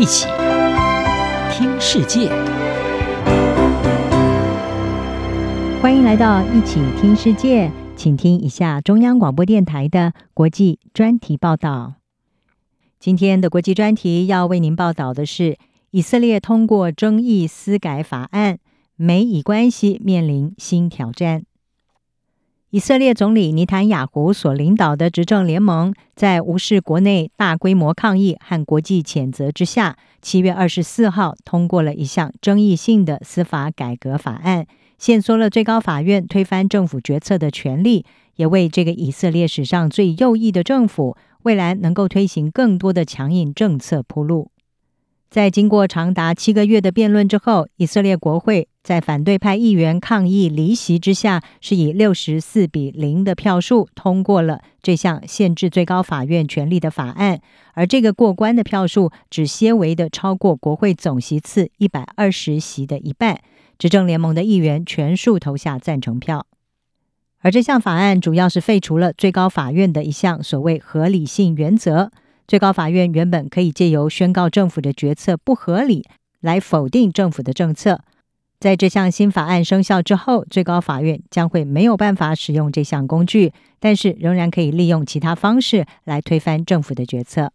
一起听世界，欢迎来到一起听世界，请听一下中央广播电台的国际专题报道。今天的国际专题要为您报道的是：以色列通过争议司改法案，美以关系面临新挑战。以色列总理尼坦雅胡所领导的执政联盟，在无视国内大规模抗议和国际谴责之下，七月二十四号通过了一项争议性的司法改革法案，限缩了最高法院推翻政府决策的权利，也为这个以色列史上最右翼的政府未来能够推行更多的强硬政策铺路。在经过长达七个月的辩论之后，以色列国会在反对派议员抗议离席之下，是以六十四比零的票数通过了这项限制最高法院权力的法案。而这个过关的票数只些微的超过国会总席次一百二十席的一半，执政联盟的议员全数投下赞成票。而这项法案主要是废除了最高法院的一项所谓合理性原则。最高法院原本可以借由宣告政府的决策不合理来否定政府的政策，在这项新法案生效之后，最高法院将会没有办法使用这项工具，但是仍然可以利用其他方式来推翻政府的决策。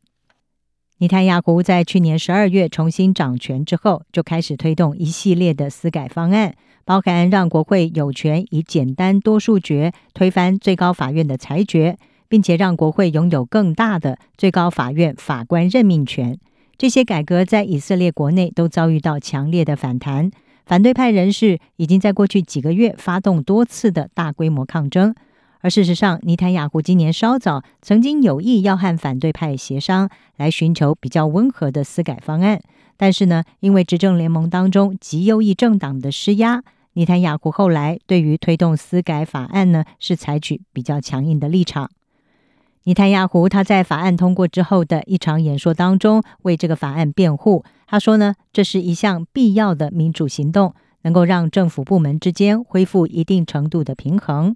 尼坦雅胡在去年十二月重新掌权之后，就开始推动一系列的私改方案，包含让国会有权以简单多数决推翻最高法院的裁决。并且让国会拥有更大的最高法院法官任命权。这些改革在以色列国内都遭遇到强烈的反弹，反对派人士已经在过去几个月发动多次的大规模抗争。而事实上，尼坦雅胡今年稍早曾经有意要和反对派协商，来寻求比较温和的司改方案。但是呢，因为执政联盟当中极右翼政党的施压，尼坦雅胡后来对于推动司改法案呢，是采取比较强硬的立场。尼坦雅胡他在法案通过之后的一场演说当中，为这个法案辩护。他说呢，这是一项必要的民主行动，能够让政府部门之间恢复一定程度的平衡。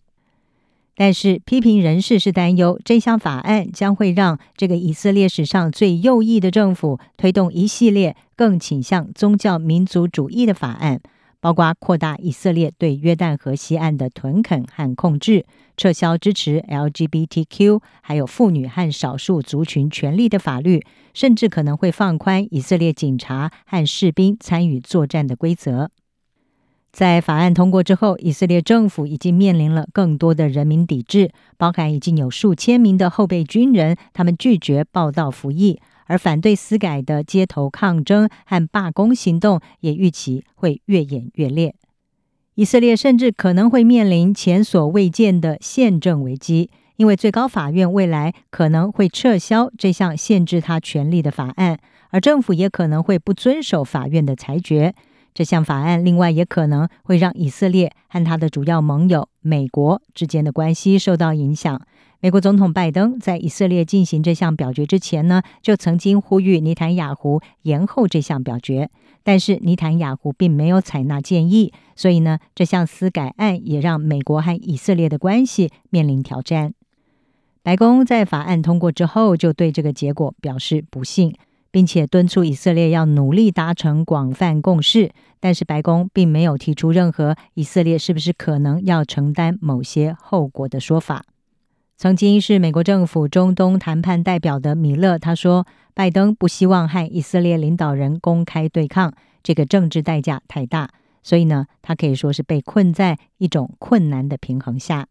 但是，批评人士是担忧这项法案将会让这个以色列史上最右翼的政府推动一系列更倾向宗教民族主义的法案。包括扩大以色列对约旦河西岸的屯垦和控制，撤销支持 LGBTQ 还有妇女和少数族群权利的法律，甚至可能会放宽以色列警察和士兵参与作战的规则。在法案通过之后，以色列政府已经面临了更多的人民抵制，包含已经有数千名的后备军人，他们拒绝报到服役。而反对私改的街头抗争和罢工行动也预期会越演越烈。以色列甚至可能会面临前所未见的宪政危机，因为最高法院未来可能会撤销这项限制他权利的法案，而政府也可能会不遵守法院的裁决。这项法案另外也可能会让以色列和他的主要盟友美国之间的关系受到影响。美国总统拜登在以色列进行这项表决之前呢，就曾经呼吁尼坦雅胡延后这项表决，但是尼坦雅胡并没有采纳建议，所以呢，这项司改案也让美国和以色列的关系面临挑战。白宫在法案通过之后，就对这个结果表示不幸，并且敦促以色列要努力达成广泛共识，但是白宫并没有提出任何以色列是不是可能要承担某些后果的说法。曾经是美国政府中东谈判代表的米勒他说：“拜登不希望和以色列领导人公开对抗，这个政治代价太大，所以呢，他可以说是被困在一种困难的平衡下。”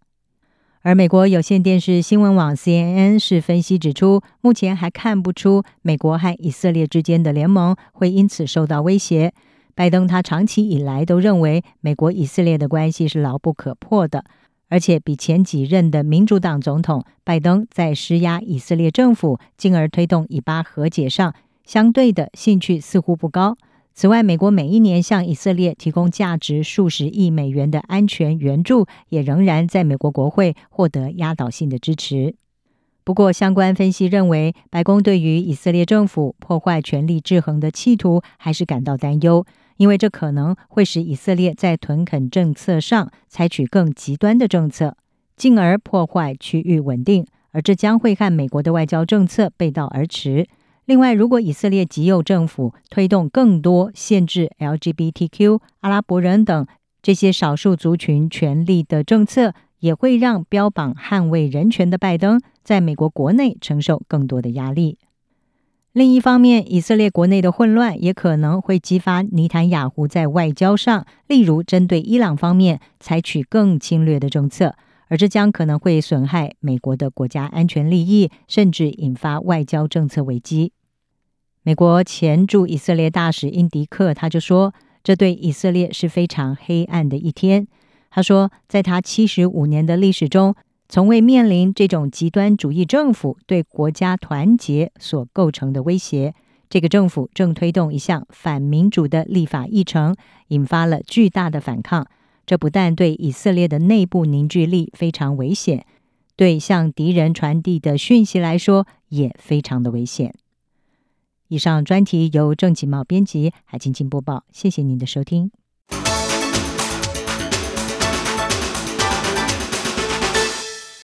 而美国有线电视新闻网 CNN 是分析指出，目前还看不出美国和以色列之间的联盟会因此受到威胁。拜登他长期以来都认为，美国以色列的关系是牢不可破的。而且比前几任的民主党总统拜登在施压以色列政府，进而推动以巴和解上，相对的兴趣似乎不高。此外，美国每一年向以色列提供价值数十亿美元的安全援助，也仍然在美国国会获得压倒性的支持。不过，相关分析认为，白宫对于以色列政府破坏权力制衡的企图还是感到担忧。因为这可能会使以色列在屯垦政策上采取更极端的政策，进而破坏区域稳定，而这将会和美国的外交政策背道而驰。另外，如果以色列极右政府推动更多限制 LGBTQ、阿拉伯人等这些少数族群权利的政策，也会让标榜捍卫人权的拜登在美国国内承受更多的压力。另一方面，以色列国内的混乱也可能会激发尼坦雅胡在外交上，例如针对伊朗方面采取更侵略的政策。而这将可能会损害美国的国家安全利益，甚至引发外交政策危机。美国前驻以色列大使英迪克他就说：“这对以色列是非常黑暗的一天。”他说：“在他七十五年的历史中，从未面临这种极端主义政府对国家团结所构成的威胁。这个政府正推动一项反民主的立法议程，引发了巨大的反抗。”这不但对以色列的内部凝聚力非常危险，对向敌人传递的讯息来说也非常的危险。以上专题由郑启茂编辑，海清清播报。谢谢您的收听。